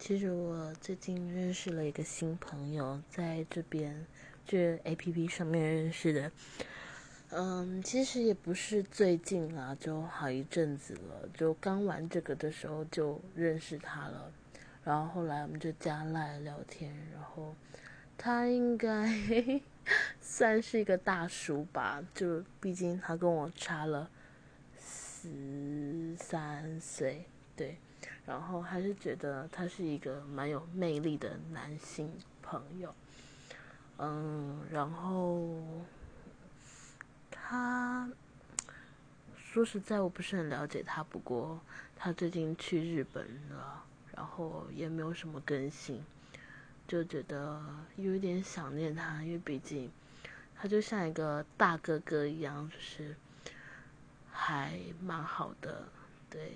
其实我最近认识了一个新朋友，在这边这 A P P 上面认识的。嗯，其实也不是最近啦，就好一阵子了。就刚玩这个的时候就认识他了，然后后来我们就加赖聊天，然后他应该 算是一个大叔吧，就毕竟他跟我差了十三岁，对。然后还是觉得他是一个蛮有魅力的男性朋友，嗯，然后他说实在我不是很了解他，不过他最近去日本了，然后也没有什么更新，就觉得有一点想念他，因为毕竟他就像一个大哥哥一样，就是还蛮好的，对。